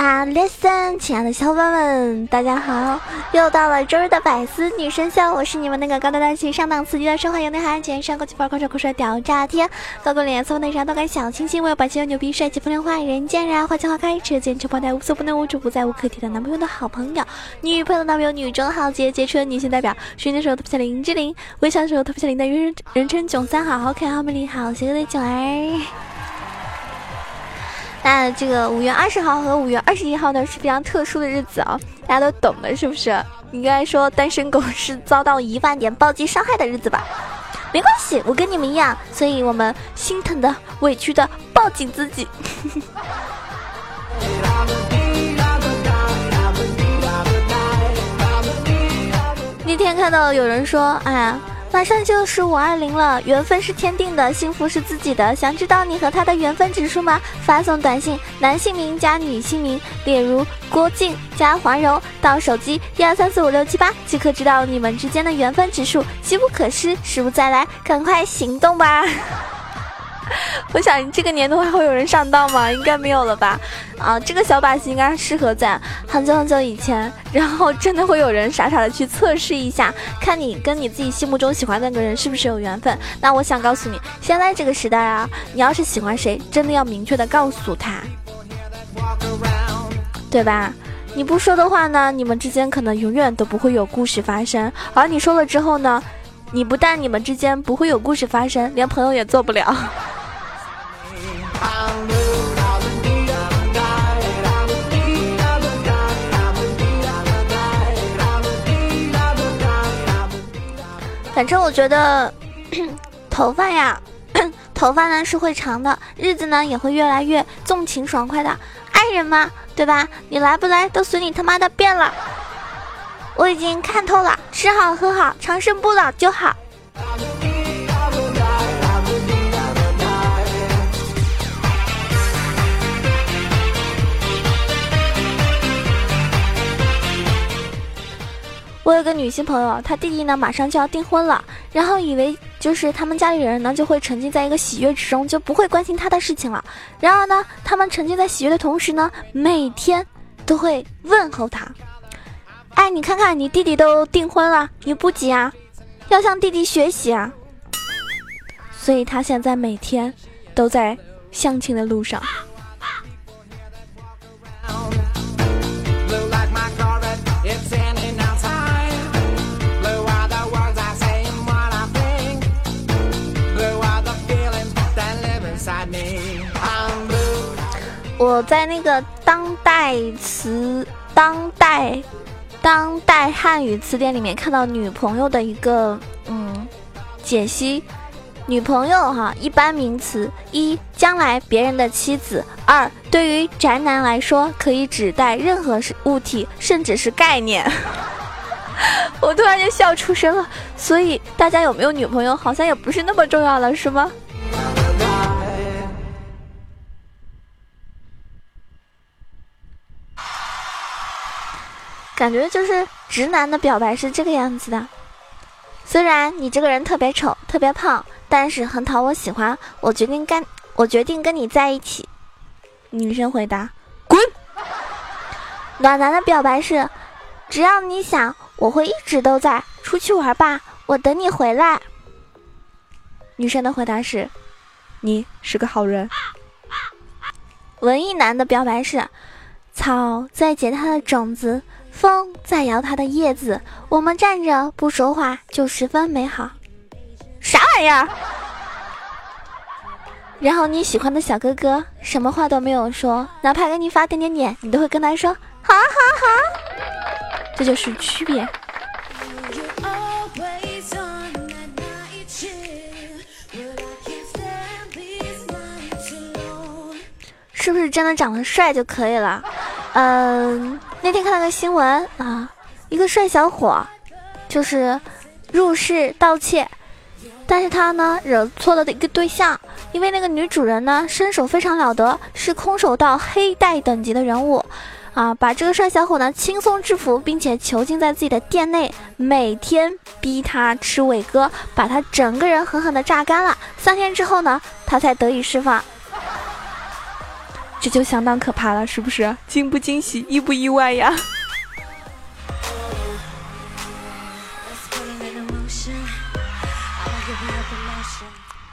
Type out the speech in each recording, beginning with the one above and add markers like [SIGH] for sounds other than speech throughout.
啊，listen，亲爱的小伙伴们，大家好！又到了周日的百思女神秀，我是你们那个高大大气、上档次、低调奢华有内涵、全身高级范儿、狂拽酷帅屌炸天、高过脸、色内啥都敢小清新、我有霸气又牛逼、帅气风流花、人见人爱、花见花开、车见车爆胎、无所不能、无处不在、无可替代男朋友的好朋友、女朋友的男朋友、女中豪杰、杰出的女性代表、睡的时候特别像林志玲、微笑的时候特别像林黛玉，人称囧三好、好可爱、好美丽、好邪恶的囧儿。那这个五月二十号和五月二十一号呢是非常特殊的日子啊，大家都懂的，是不是？应该说单身狗是遭到一万点暴击伤害的日子吧？没关系，我跟你们一样，所以我们心疼的、委屈的抱紧自己。[LAUGHS] 那天看到有人说，哎呀。马上就是五二零了，缘分是天定的，幸福是自己的。想知道你和他的缘分指数吗？发送短信，男姓名加女姓名，例如郭靖加黄蓉，到手机一二三四五六七八，即可知道你们之间的缘分指数。机不可失，时不再来，赶快行动吧！[LAUGHS] 我想这个年头还会有人上当吗？应该没有了吧。啊，这个小把戏应该适合在很久很久以前，然后真的会有人傻傻的去测试一下，看你跟你自己心目中喜欢的那个人是不是有缘分。那我想告诉你，现在这个时代啊，你要是喜欢谁，真的要明确的告诉他，对吧？你不说的话呢，你们之间可能永远都不会有故事发生；而你说了之后呢，你不但你们之间不会有故事发生，连朋友也做不了。反正我觉得，头发呀，[CLEARS THROAT] 头发呢是会长的，日子呢也会越来越纵情爽快的。爱人嘛，对吧？你来不来都随你他妈的便了。我已经看透了，吃好喝好，长生不老就好。我有个女性朋友，她弟弟呢马上就要订婚了，然后以为就是他们家里人呢就会沉浸在一个喜悦之中，就不会关心她的事情了。然而呢，他们沉浸在喜悦的同时呢，每天都会问候他：“哎，你看看你弟弟都订婚了，你不急啊？要向弟弟学习啊！”所以，他现在每天都在相亲的路上。我在那个当代词、当代、当代汉语词典里面看到女朋友的一个嗯解析，女朋友哈，一般名词：一、将来别人的妻子；二、对于宅男来说，可以指代任何是物体，甚至是概念。[LAUGHS] 我突然就笑出声了。所以大家有没有女朋友，好像也不是那么重要了，是吗？感觉就是直男的表白是这个样子的。虽然你这个人特别丑、特别胖，但是很讨我喜欢。我决定跟，我决定跟你在一起。女生回答：滚。暖男的表白是：只要你想，我会一直都在。出去玩吧，我等你回来。女生的回答是：你是个好人。文艺男的表白是：草在结它的种子。风在摇它的叶子，我们站着不说话就十分美好。啥玩意儿？然后你喜欢的小哥哥什么话都没有说，哪怕给你发点点点，你都会跟他说好好好。这就是区别。是不是真的长得帅就可以了？嗯。那天看了个新闻啊，一个帅小伙，就是入室盗窃，但是他呢惹错了的一个对象，因为那个女主人呢身手非常了得，是空手道黑带等级的人物，啊，把这个帅小伙呢轻松制服，并且囚禁在自己的店内，每天逼他吃伟哥，把他整个人狠狠的榨干了。三天之后呢，他才得以释放。这就相当可怕了，是不是？惊不惊喜，意不意外呀？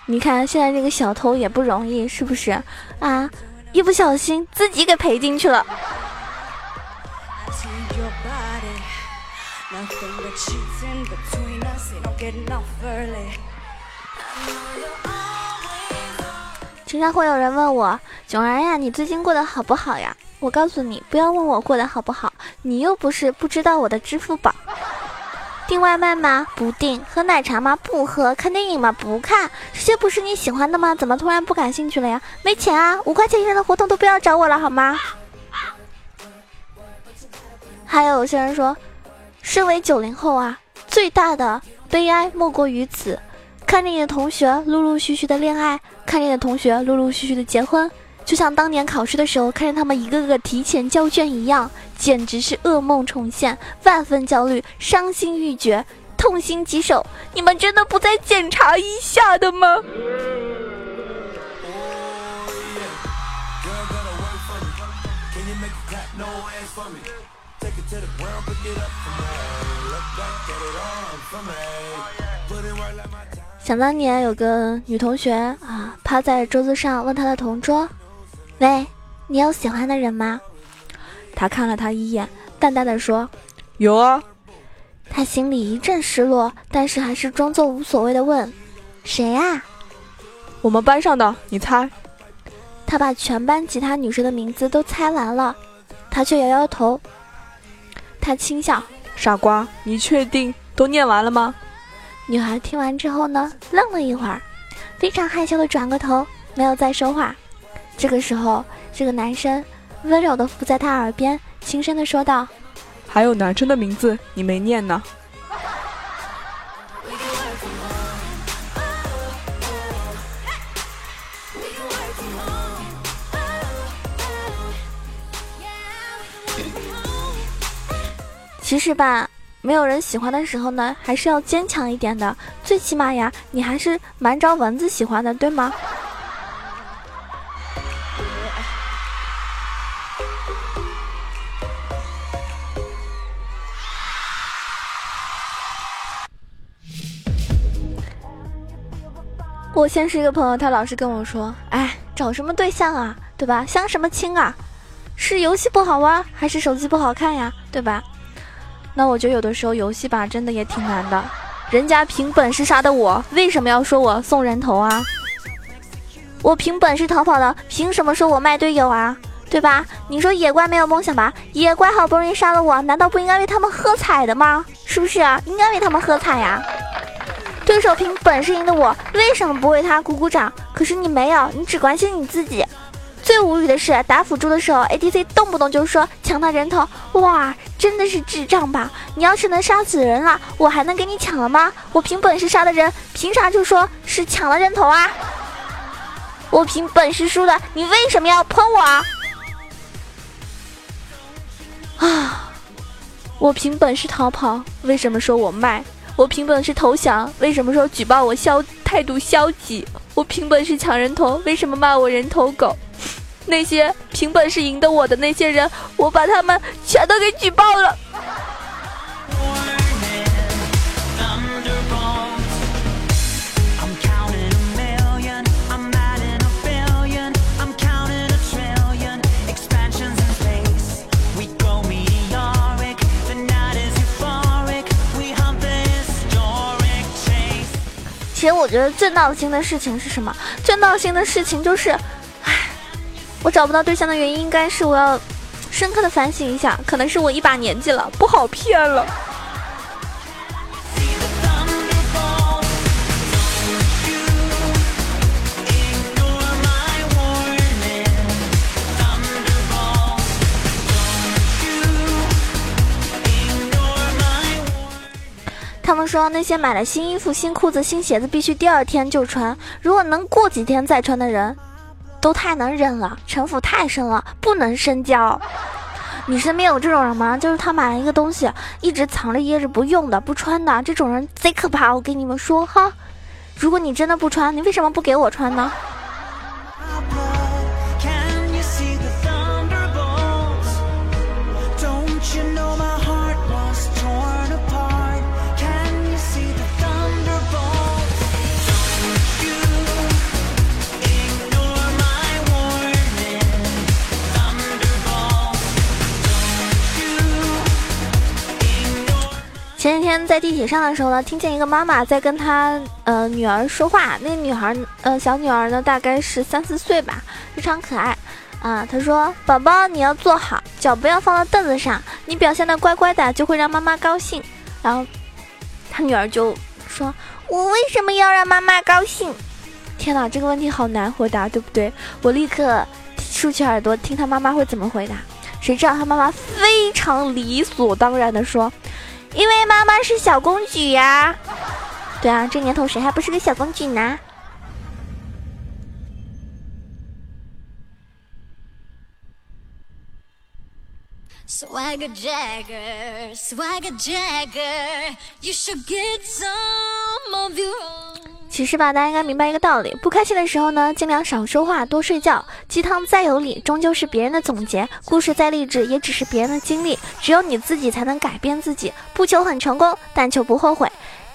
你看，现在这个小偷也不容易，是不是啊？一不小心自己给赔进去了。经常会有人问我，囧儿呀，你最近过得好不好呀？我告诉你，不要问我过得好不好，你又不是不知道我的支付宝。订外卖吗？不订。喝奶茶吗？不喝。看电影吗？不看。这些不是你喜欢的吗？怎么突然不感兴趣了呀？没钱啊！五块钱以上的活动都不要找我了，好吗？还有些人说，身为九零后啊，最大的悲哀莫过于此：看着你的同学陆陆续续的恋爱，看着你的同学陆陆续续的结婚。就像当年考试的时候，看着他们一个个提前交卷一样，简直是噩梦重现，万分焦虑，伤心欲绝，痛心疾首。你们真的不再检查一下的吗？想当年有个女同学啊，趴在桌子上问她的同桌。喂，你有喜欢的人吗？他看了她一眼，淡淡的说：“有啊。”他心里一阵失落，但是还是装作无所谓的问：“谁啊？”“我们班上的，你猜。”他把全班其他女生的名字都猜完了，他却摇摇头。他轻笑：“傻瓜，你确定都念完了吗？”女孩听完之后呢，愣了一会儿，非常害羞的转过头，没有再说话。这个时候，这个男生温柔的附在她耳边，轻声的说道：“还有男生的名字你没念呢。”其实吧，没有人喜欢的时候呢，还是要坚强一点的。最起码呀，你还是蛮招蚊子喜欢的，对吗？我先是一个朋友，他老是跟我说：“哎，找什么对象啊，对吧？相什么亲啊？是游戏不好玩，还是手机不好看呀，对吧？”那我觉得有的时候游戏吧，真的也挺难的。人家凭本事杀的我，为什么要说我送人头啊？我凭本事逃跑的，凭什么说我卖队友啊？对吧？你说野怪没有梦想吧？野怪好不容易杀了我，难道不应该为他们喝彩的吗？是不是啊？应该为他们喝彩呀？对手凭本事赢的我，为什么不为他鼓鼓掌？可是你没有，你只关心你自己。最无语的是，打辅助的时候，ADC 动不动就说抢他人头，哇，真的是智障吧？你要是能杀死人了，我还能给你抢了吗？我凭本事杀的人，凭啥就说是抢了人头啊？我凭本事输的，你为什么要喷我啊？我凭本事逃跑，为什么说我卖？我凭本事投降，为什么说举报我消态度消极？我凭本事抢人头，为什么骂我人头狗？那些凭本事赢得我的那些人，我把他们全都给举报了。其实我觉得最闹心的事情是什么？最闹心的事情就是，我找不到对象的原因应该是我要深刻的反省一下，可能是我一把年纪了，不好骗了。他们说那些买了新衣服、新裤子、新鞋子必须第二天就穿，如果能过几天再穿的人，都太能忍了，城府太深了，不能深交。你身边有这种人吗？就是他买了一个东西，一直藏着掖着不用的、不穿的，这种人贼可怕。我跟你们说哈，如果你真的不穿，你为什么不给我穿呢？在地铁上的时候呢，听见一个妈妈在跟她呃女儿说话。那个女孩呃小女儿呢，大概是三四岁吧，非常可爱啊。她说：“宝宝，你要坐好，脚不要放到凳子上，你表现的乖乖的，就会让妈妈高兴。”然后她女儿就说：“我为什么要让妈妈高兴？”天哪，这个问题好难回答，对不对？我立刻竖起耳朵听她妈妈会怎么回答。谁知道她妈妈非常理所当然的说。因为妈妈是小公举呀，对啊，这年头谁还不是个小公举呢？Swagger Jagger, Swagger Jagger, you should get some of your own. 其实吧，大家应该明白一个道理：不开心的时候呢，尽量少说话，多睡觉。鸡汤再有理，终究是别人的总结；故事再励志，也只是别人的经历。只有你自己才能改变自己。不求很成功，但求不后悔。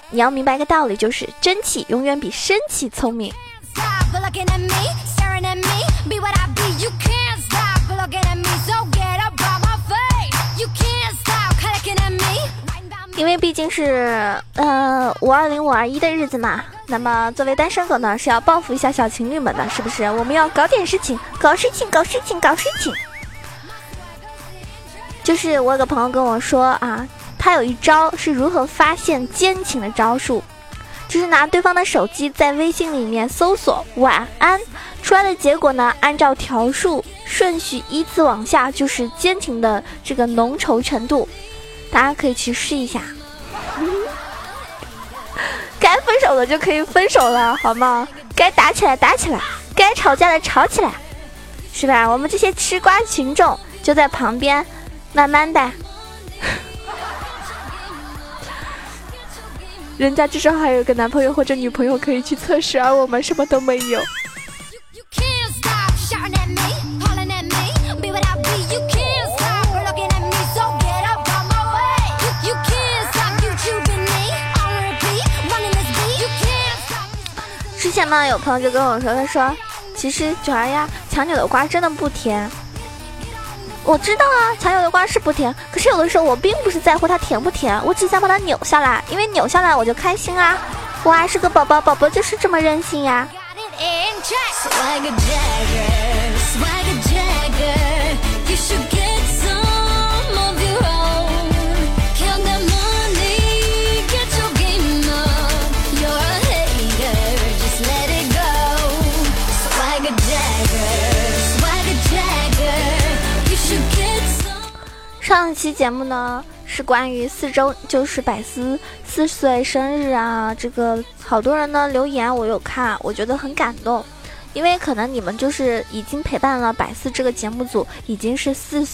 你要明白一个道理，就是真气永远比生气聪明。因为毕竟是呃五二零五二一的日子嘛，那么作为单身狗呢，是要报复一下小情侣们的，是不是？我们要搞点事情，搞事情，搞事情，搞事情。就是我有个朋友跟我说啊，他有一招是如何发现奸情的招数，就是拿对方的手机在微信里面搜索“晚安”，出来的结果呢，按照条数顺序依次往下，就是奸情的这个浓稠程度。大家可以去试一下，该分手的就可以分手了，好吗？该打起来打起来，该吵架的吵起来，是吧？我们这些吃瓜群众就在旁边，慢慢的，[LAUGHS] 人家至少还有个男朋友或者女朋友可以去测试，而我们什么都没有。前呢，有朋友就跟我说，他说：“其实九儿呀，强扭的瓜真的不甜。”我知道啊，强扭的瓜是不甜，可是有的时候我并不是在乎它甜不甜，我只想把它扭下来，因为扭下来我就开心啊！我还是个宝宝，宝宝就是这么任性呀。上一期节目呢是关于四周，就是百思四岁生日啊，这个好多人呢留言，我有看，我觉得很感动，因为可能你们就是已经陪伴了百思这个节目组已经是四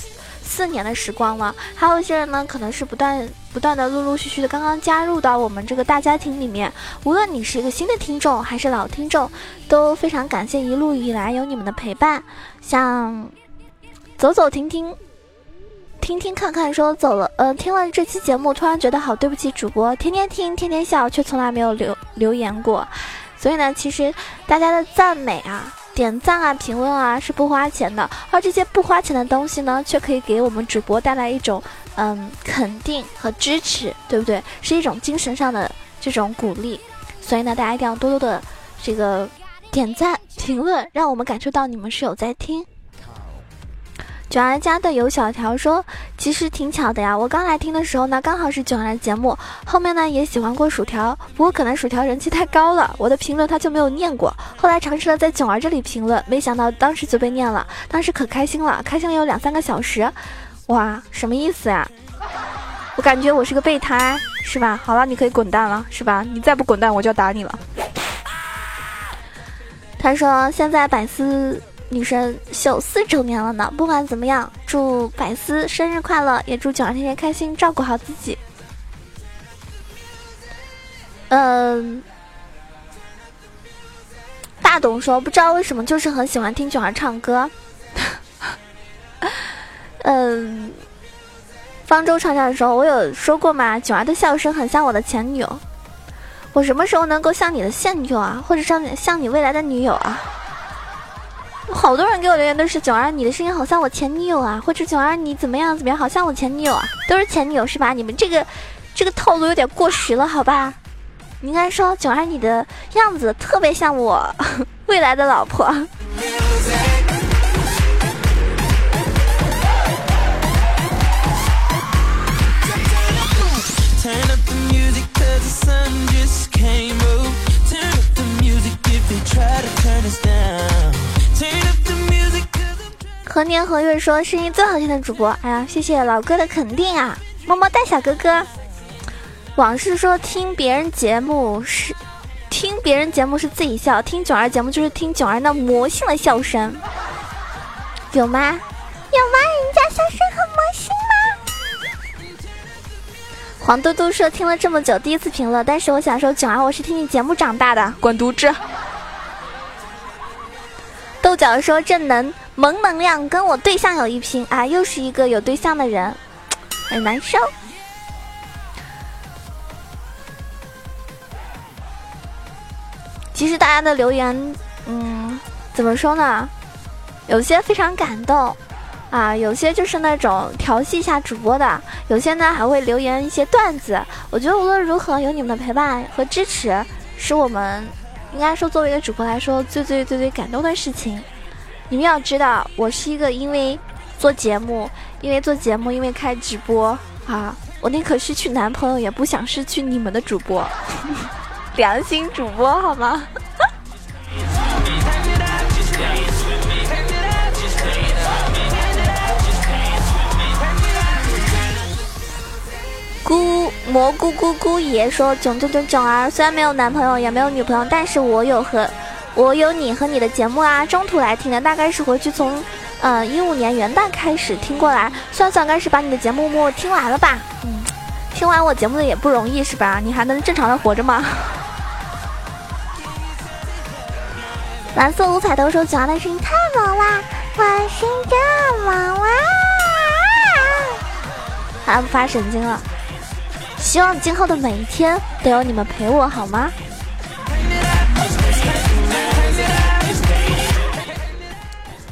四年的时光了，还有一些人呢可能是不断不断的陆陆续续的刚刚加入到我们这个大家庭里面，无论你是一个新的听众还是老听众，都非常感谢一路以来有你们的陪伴，像走走停停。听听看看，说走了，呃，听了这期节目，突然觉得好对不起主播，天天听，天天笑，却从来没有留留言过。所以呢，其实大家的赞美啊、点赞啊、评论啊是不花钱的，而这些不花钱的东西呢，却可以给我们主播带来一种嗯肯定和支持，对不对？是一种精神上的这种鼓励。所以呢，大家一定要多多的这个点赞、评论，让我们感受到你们是有在听。九儿家的有小条说，其实挺巧的呀。我刚来听的时候呢，刚好是九儿的节目，后面呢也喜欢过薯条，不过可能薯条人气太高了，我的评论他就没有念过。后来尝试了在九儿这里评论，没想到当时就被念了，当时可开心了，开心了有两三个小时。哇，什么意思呀？我感觉我是个备胎，是吧？好了，你可以滚蛋了，是吧？你再不滚蛋，我就要打你了。他说现在百思女神秀四周年了呢，不管怎么样，祝百思生日快乐，也祝九儿天天开心，照顾好自己。嗯。大董说：“不知道为什么，就是很喜欢听囧儿唱歌。[LAUGHS] ”嗯，方舟唱唱说：“我有说过吗？囧儿的笑声很像我的前女友。我什么时候能够像你的现女友啊，或者像像你未来的女友啊？”好多人给我留言都是：“九儿，你的声音好像我前女友啊，或者九儿你怎么样怎么样，好像我前女友啊，都是前女友是吧？你们这个这个套路有点过时了，好吧？”你应该说，九儿，你的样子特别像我 [LAUGHS] 未来的老婆。何年何月说声音最好听的主播，哎呀，谢谢老哥的肯定啊，么么哒，小哥哥。往事说听别人节目是听别人节目是自己笑，听囧儿节目就是听囧儿那魔性的笑声，有吗？有吗？人家笑声很魔性吗？黄嘟嘟说听了这么久第一次评论，但是我想说囧儿我是听你节目长大的，滚犊子！豆角说正能萌能量跟我对象有一拼啊，又是一个有对象的人，[TSK] 很难受。其实大家的留言，嗯，怎么说呢？有些非常感动，啊，有些就是那种调戏一下主播的，有些呢还会留言一些段子。我觉得无论如何，有你们的陪伴和支持，是我们应该说作为一个主播来说最最最最感动的事情。你们要知道，我是一个因为做节目，因为做节目，因为开直播啊，我宁可失去男朋友，也不想失去你们的主播。[LAUGHS] 良心主播好吗？[LAUGHS] 姑蘑菇姑姑爷说：“囧囧囧囧儿，虽然没有男朋友，也没有女朋友，但是我有和我有你和你的节目啊。中途来听的，大概是回去从呃一五年元旦开始听过来，算算该是把你的节目默听完了吧。嗯，听完我节目的也不容易是吧？你还能正常的活着吗？” [LAUGHS] 蓝色五彩都说：“九儿的声音太萌啦，我是这么萌哇！”还不发神经了。希望今后的每一天都有你们陪我，好吗？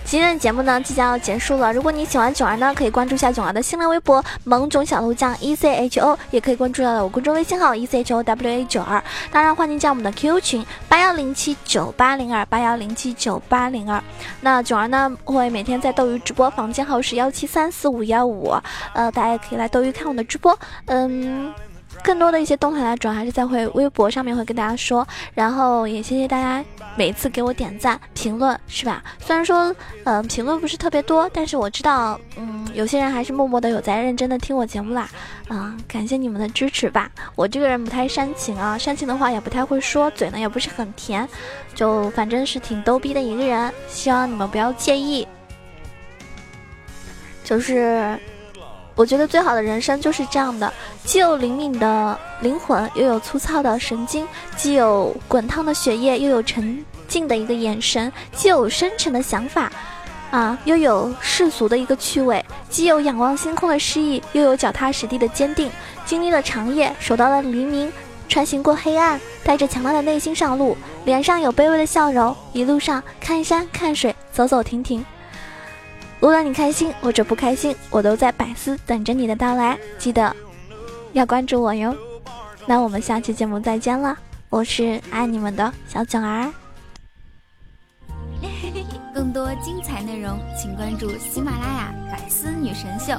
今天的节目呢即将要结束了，如果你喜欢囧儿呢，可以关注一下囧儿的新浪微博“萌囧小鹿酱 E C H O”，也可以关注到我公众微信号 “E C H O W A 九二”。当然，欢迎加我们的 QQ 群八幺零七九八零二八幺零七九八零二。那囧儿呢会每天在斗鱼直播，房间号是幺七三四五幺五，呃，大家也可以来斗鱼看我的直播，嗯。更多的一些动态呢，主要还是在会微博上面会跟大家说，然后也谢谢大家每次给我点赞、评论，是吧？虽然说，嗯，评论不是特别多，但是我知道，嗯，有些人还是默默的有在认真的听我节目啦，啊，感谢你们的支持吧。我这个人不太煽情啊，煽情的话也不太会说，嘴呢也不是很甜，就反正是挺逗逼的一个人，希望你们不要介意，就是。我觉得最好的人生就是这样的，既有灵敏的灵魂，又有粗糙的神经；既有滚烫的血液，又有沉静的一个眼神；既有深沉的想法，啊，又有世俗的一个趣味；既有仰望星空的诗意，又有脚踏实地的坚定。经历了长夜，守到了黎明，穿行过黑暗，带着强大的内心上路，脸上有卑微的笑容，一路上看山看水，走走停停。无论你开心或者不开心，我都在百思等着你的到来。记得要关注我哟。那我们下期节目再见了，我是爱你们的小囧儿。[LAUGHS] 更多精彩内容，请关注喜马拉雅《百思女神秀》。